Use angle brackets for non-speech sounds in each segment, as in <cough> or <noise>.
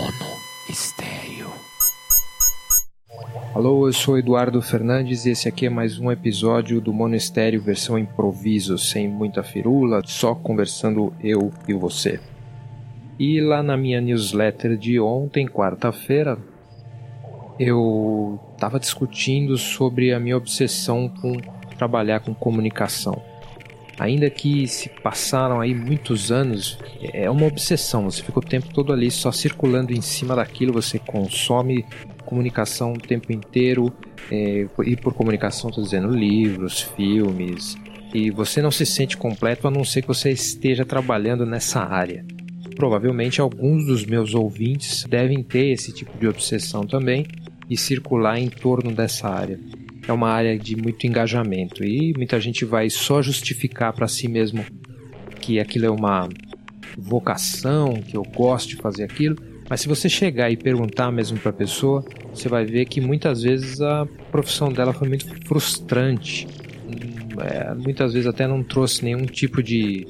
Mono Estéreo. Alô, eu sou Eduardo Fernandes e esse aqui é mais um episódio do Mono Estéreo versão improviso, sem muita firula, só conversando eu e você. E lá na minha newsletter de ontem, quarta-feira, eu estava discutindo sobre a minha obsessão com trabalhar com comunicação. Ainda que se passaram aí muitos anos, é uma obsessão. Você fica o tempo todo ali só circulando em cima daquilo, você consome comunicação o tempo inteiro. É, e por comunicação estou dizendo livros, filmes. E você não se sente completo a não ser que você esteja trabalhando nessa área. Provavelmente alguns dos meus ouvintes devem ter esse tipo de obsessão também e circular em torno dessa área é uma área de muito engajamento e muita gente vai só justificar para si mesmo que aquilo é uma vocação, que eu gosto de fazer aquilo. Mas se você chegar e perguntar mesmo para a pessoa, você vai ver que muitas vezes a profissão dela foi muito frustrante. Hum, é, muitas vezes até não trouxe nenhum tipo de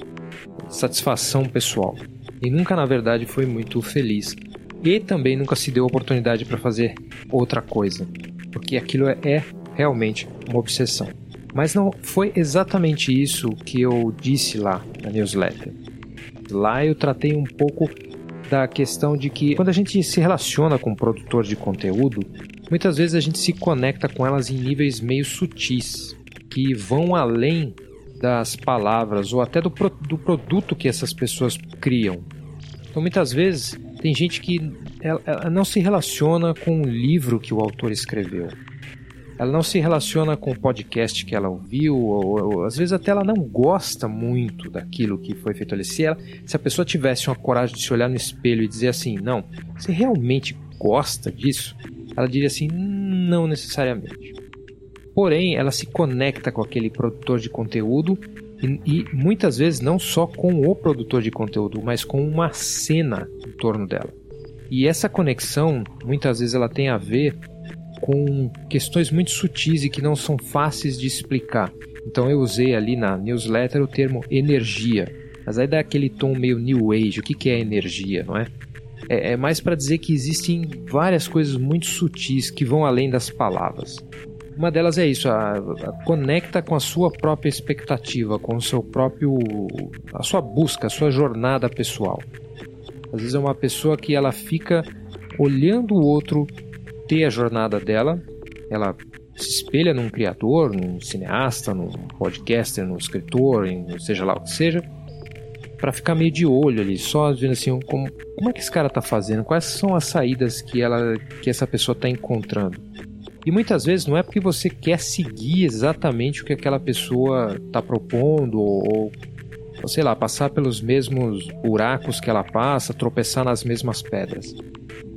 satisfação pessoal. E nunca, na verdade, foi muito feliz. E também nunca se deu oportunidade para fazer outra coisa. Porque aquilo é realmente uma obsessão. Mas não foi exatamente isso que eu disse lá na newsletter. Lá eu tratei um pouco da questão de que quando a gente se relaciona com um produtor de conteúdo, muitas vezes a gente se conecta com elas em níveis meio sutis, que vão além das palavras ou até do, pro, do produto que essas pessoas criam. Então muitas vezes tem gente que ela, ela não se relaciona com o livro que o autor escreveu ela não se relaciona com o podcast que ela ouviu, ou, ou, às vezes até ela não gosta muito daquilo que foi feito ali. Se, ela, se a pessoa tivesse uma coragem de se olhar no espelho e dizer assim, não, você realmente gosta disso? Ela diria assim, não necessariamente. Porém, ela se conecta com aquele produtor de conteúdo e, e muitas vezes não só com o produtor de conteúdo, mas com uma cena em torno dela. E essa conexão, muitas vezes ela tem a ver com questões muito sutis e que não são fáceis de explicar. Então eu usei ali na newsletter o termo energia, mas aí dá aquele tom meio new age. O que, que é energia, não é? É, é mais para dizer que existem várias coisas muito sutis que vão além das palavras. Uma delas é isso, a, a, conecta com a sua própria expectativa, com o seu próprio, a sua busca, a sua jornada pessoal. Às vezes é uma pessoa que ela fica olhando o outro ter a jornada dela, ela se espelha num criador, num cineasta, num podcaster, num escritor, em seja lá o que seja, para ficar meio de olho ali, só vendo assim, como, como é que esse cara tá fazendo, quais são as saídas que ela que essa pessoa está encontrando. E muitas vezes não é porque você quer seguir exatamente o que aquela pessoa está propondo ou, ou, sei lá, passar pelos mesmos buracos que ela passa, tropeçar nas mesmas pedras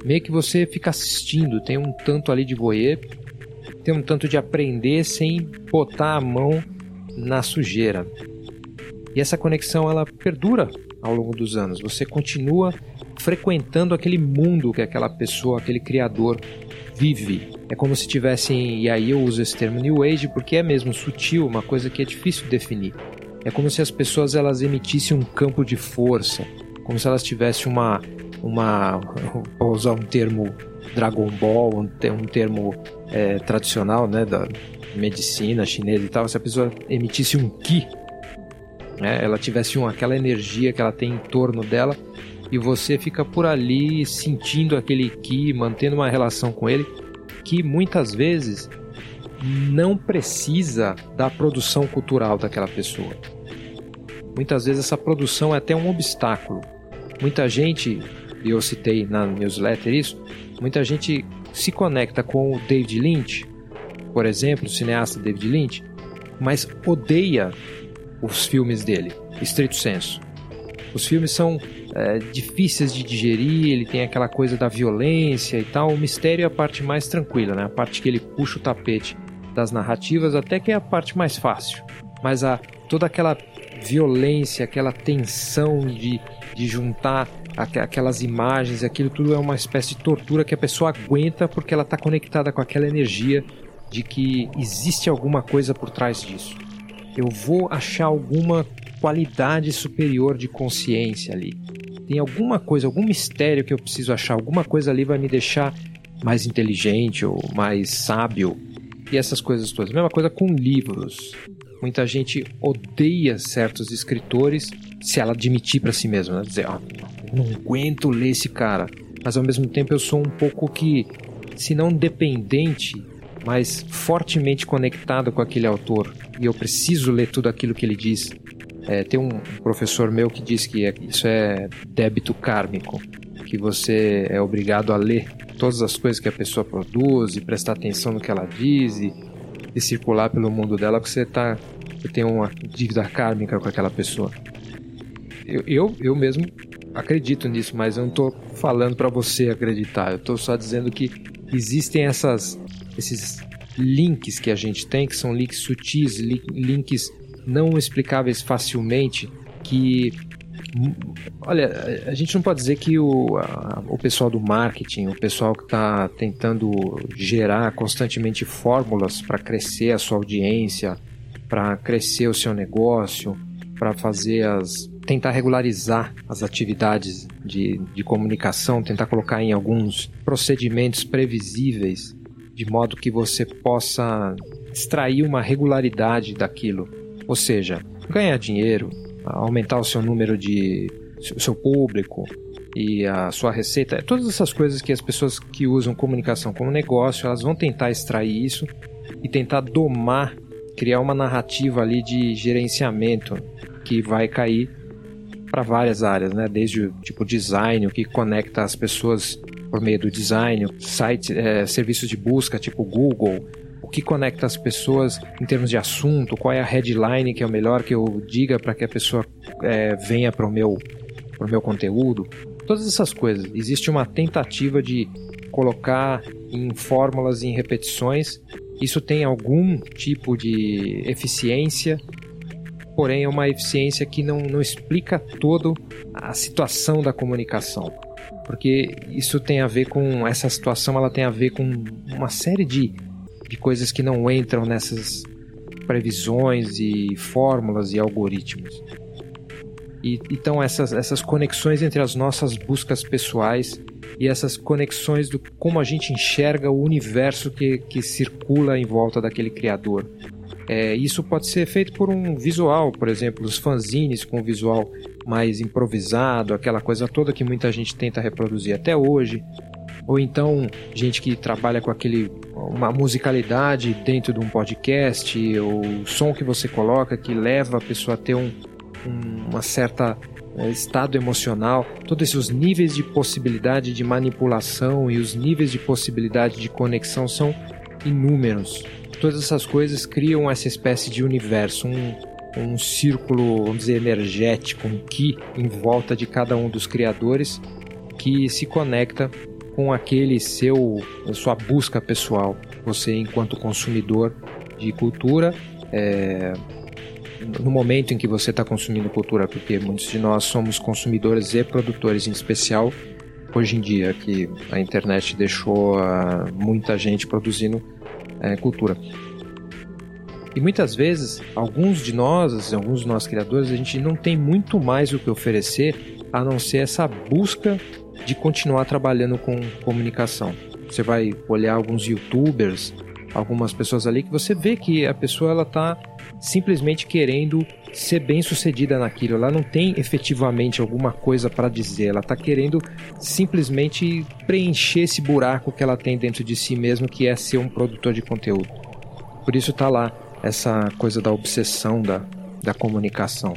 meio que você fica assistindo, tem um tanto ali de voyeur, tem um tanto de aprender sem botar a mão na sujeira. E essa conexão ela perdura ao longo dos anos. Você continua frequentando aquele mundo que aquela pessoa, aquele criador vive. É como se tivessem, e aí eu uso esse termo New Age porque é mesmo sutil, uma coisa que é difícil de definir. É como se as pessoas elas emitissem um campo de força, como se elas tivessem uma uma. Vou usar um termo Dragon Ball, um, um termo é, tradicional né, da medicina chinesa e tal, se a pessoa emitisse um Ki, né, ela tivesse uma, aquela energia que ela tem em torno dela e você fica por ali sentindo aquele Ki, mantendo uma relação com ele, que muitas vezes não precisa da produção cultural daquela pessoa. Muitas vezes essa produção é até um obstáculo. Muita gente e eu citei na newsletter isso, muita gente se conecta com o David Lynch, por exemplo, o cineasta David Lynch, mas odeia os filmes dele, estrito senso. Os filmes são é, difíceis de digerir, ele tem aquela coisa da violência e tal. O mistério é a parte mais tranquila, né? A parte que ele puxa o tapete das narrativas, até que é a parte mais fácil. Mas a, toda aquela violência, aquela tensão de, de juntar aquelas imagens, aquilo tudo é uma espécie de tortura que a pessoa aguenta porque ela está conectada com aquela energia de que existe alguma coisa por trás disso. Eu vou achar alguma qualidade superior de consciência ali. tem alguma coisa, algum mistério que eu preciso achar, alguma coisa ali vai me deixar mais inteligente ou mais sábio e essas coisas todas. Mesma coisa com livros. Muita gente odeia certos escritores se ela admitir para si mesma, né? dizer, ah, não aguento ler esse cara. Mas ao mesmo tempo eu sou um pouco que, se não dependente, mas fortemente conectado com aquele autor e eu preciso ler tudo aquilo que ele diz. É, tem um professor meu que diz que é, isso é débito kármico, que você é obrigado a ler todas as coisas que a pessoa produz e prestar atenção no que ela diz e, e circular pelo mundo dela, porque você, tá, você tem uma dívida kármica com aquela pessoa. Eu, eu, eu mesmo acredito nisso, mas eu não estou falando para você acreditar. Eu estou só dizendo que existem essas, esses links que a gente tem, que são links sutis, links não explicáveis facilmente, que Olha, a gente não pode dizer que o, a, o pessoal do marketing, o pessoal que está tentando gerar constantemente fórmulas para crescer a sua audiência, para crescer o seu negócio, para fazer as. tentar regularizar as atividades de, de comunicação, tentar colocar em alguns procedimentos previsíveis, de modo que você possa extrair uma regularidade daquilo. Ou seja, ganhar dinheiro, aumentar o seu número de o seu público e a sua receita, todas essas coisas que as pessoas que usam comunicação como negócio, elas vão tentar extrair isso e tentar domar, criar uma narrativa ali de gerenciamento que vai cair para várias áreas, né? Desde o tipo design, o que conecta as pessoas por meio do design, site, é, serviços de busca tipo Google, que conecta as pessoas em termos de assunto, qual é a headline que é o melhor que eu diga para que a pessoa é, venha para o meu, pro meu conteúdo. Todas essas coisas. Existe uma tentativa de colocar em fórmulas, em repetições. Isso tem algum tipo de eficiência, porém é uma eficiência que não, não explica todo a situação da comunicação. Porque isso tem a ver com essa situação, ela tem a ver com uma série de de coisas que não entram nessas previsões e fórmulas e algoritmos. E, então essas, essas conexões entre as nossas buscas pessoais e essas conexões do como a gente enxerga o universo que, que circula em volta daquele criador. É, isso pode ser feito por um visual, por exemplo, os fanzines com visual mais improvisado, aquela coisa toda que muita gente tenta reproduzir até hoje ou então gente que trabalha com aquele uma musicalidade dentro de um podcast, o som que você coloca que leva a pessoa a ter um uma certa é, estado emocional, todos esses níveis de possibilidade de manipulação e os níveis de possibilidade de conexão são inúmeros. Todas essas coisas criam essa espécie de universo, um, um círculo, vamos dizer, energético, um ki em volta de cada um dos criadores que se conecta com aquele seu sua busca pessoal, você enquanto consumidor de cultura, é, no momento em que você está consumindo cultura, porque muitos de nós somos consumidores e produtores, em especial hoje em dia que a internet deixou uh, muita gente produzindo uh, cultura. E muitas vezes, alguns de nós, alguns de nós criadores, a gente não tem muito mais o que oferecer a não ser essa busca de continuar trabalhando com comunicação. Você vai olhar alguns youtubers, algumas pessoas ali que você vê que a pessoa ela tá simplesmente querendo ser bem sucedida naquilo. Ela não tem efetivamente alguma coisa para dizer. Ela está querendo simplesmente preencher esse buraco que ela tem dentro de si mesmo, que é ser um produtor de conteúdo. Por isso está lá essa coisa da obsessão da, da comunicação.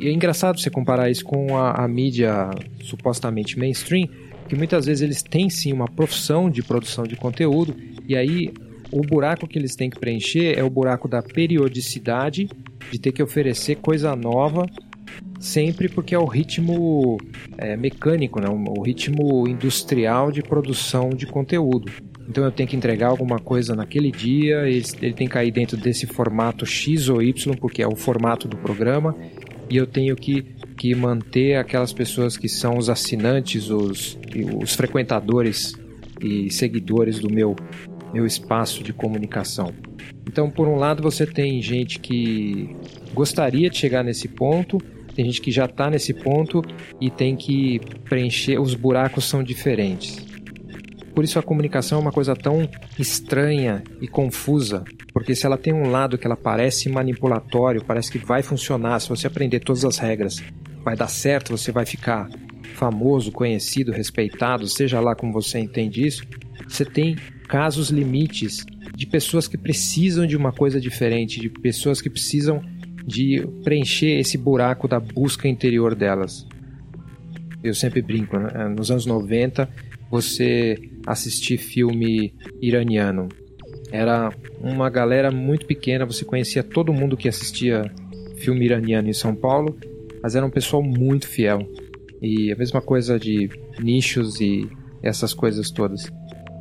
E é engraçado você comparar isso com a, a mídia supostamente mainstream, que muitas vezes eles têm sim uma profissão de produção de conteúdo, e aí o buraco que eles têm que preencher é o buraco da periodicidade, de ter que oferecer coisa nova sempre porque é o ritmo é, mecânico, né? o ritmo industrial de produção de conteúdo. Então eu tenho que entregar alguma coisa naquele dia, ele, ele tem que cair dentro desse formato X ou Y, porque é o formato do programa, e eu tenho que, que manter aquelas pessoas que são os assinantes, os, os frequentadores e seguidores do meu, meu espaço de comunicação. Então, por um lado, você tem gente que gostaria de chegar nesse ponto, tem gente que já está nesse ponto e tem que preencher, os buracos são diferentes. Por isso a comunicação é uma coisa tão estranha e confusa, porque se ela tem um lado que ela parece manipulatório, parece que vai funcionar, se você aprender todas as regras, vai dar certo, você vai ficar famoso, conhecido, respeitado, seja lá como você entende isso, você tem casos limites de pessoas que precisam de uma coisa diferente, de pessoas que precisam de preencher esse buraco da busca interior delas. Eu sempre brinco, né? nos anos 90 você assistir filme iraniano era uma galera muito pequena, você conhecia todo mundo que assistia filme iraniano em São Paulo, mas era um pessoal muito fiel. E a mesma coisa de nichos e essas coisas todas.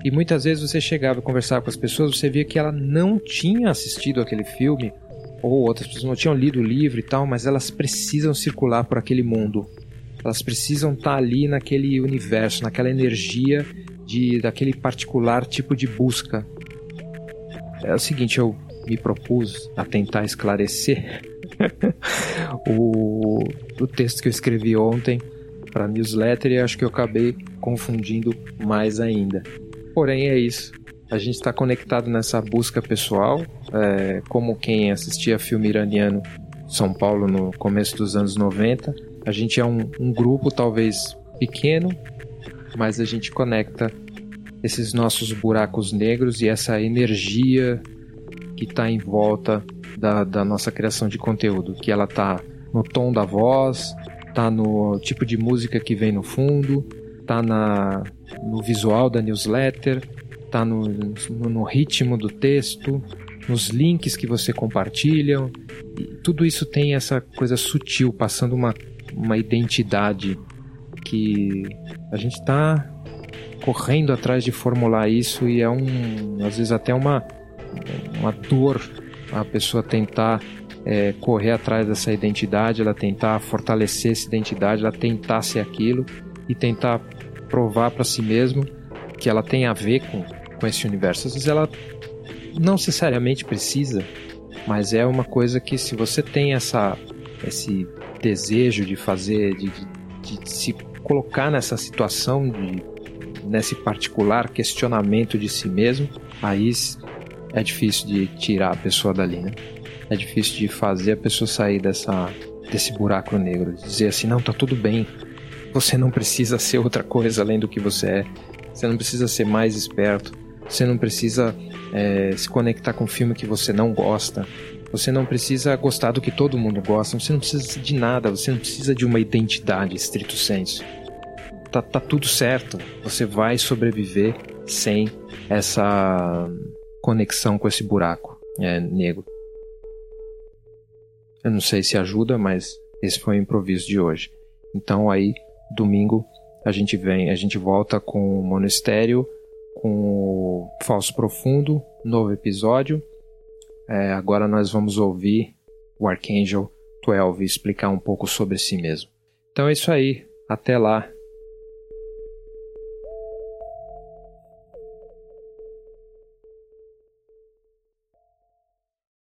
E muitas vezes você chegava a conversar com as pessoas, você via que ela não tinha assistido aquele filme, ou outras pessoas não tinham lido o livro e tal, mas elas precisam circular por aquele mundo. Elas precisam estar ali naquele universo, naquela energia de daquele particular tipo de busca. É o seguinte, eu me propus a tentar esclarecer <laughs> o, o texto que eu escrevi ontem para newsletter e acho que eu acabei confundindo mais ainda. Porém, é isso. A gente está conectado nessa busca pessoal, é, como quem assistia filme iraniano São Paulo no começo dos anos 90. A gente é um, um grupo talvez pequeno, mas a gente conecta esses nossos buracos negros e essa energia que está em volta da, da, nossa criação de conteúdo, que ela está no tom da voz, tá no tipo de música que vem no fundo, tá na, no visual da newsletter, tá no, no, ritmo do texto, nos links que você compartilha. Tudo isso tem essa coisa sutil, passando uma, uma identidade que a gente está correndo atrás de formular isso e é um, às vezes até uma, uma dor a pessoa tentar é, correr atrás dessa identidade, ela tentar fortalecer essa identidade, ela tentar ser aquilo e tentar provar para si mesmo que ela tem a ver com, com esse universo. Às vezes ela não necessariamente precisa, mas é uma coisa que se você tem essa, esse desejo de fazer, de, de, de se colocar nessa situação, de, nesse particular questionamento de si mesmo, aí é difícil de tirar a pessoa dali, né? É difícil de fazer a pessoa sair dessa, desse buraco negro, dizer assim, não, tá tudo bem. Você não precisa ser outra coisa além do que você é. Você não precisa ser mais esperto. Você não precisa é, se conectar com um filme que você não gosta. Você não precisa gostar do que todo mundo gosta. Você não precisa de nada. Você não precisa de uma identidade, estrito senso. Tá, tá tudo certo. Você vai sobreviver sem essa conexão com esse buraco é, negro. Eu não sei se ajuda, mas esse foi o improviso de hoje. Então aí, domingo, a gente vem, a gente volta com o Monistério, com o Falso Profundo, novo episódio. É, agora nós vamos ouvir o Archangel 12 explicar um pouco sobre si mesmo. Então é isso aí. Até lá.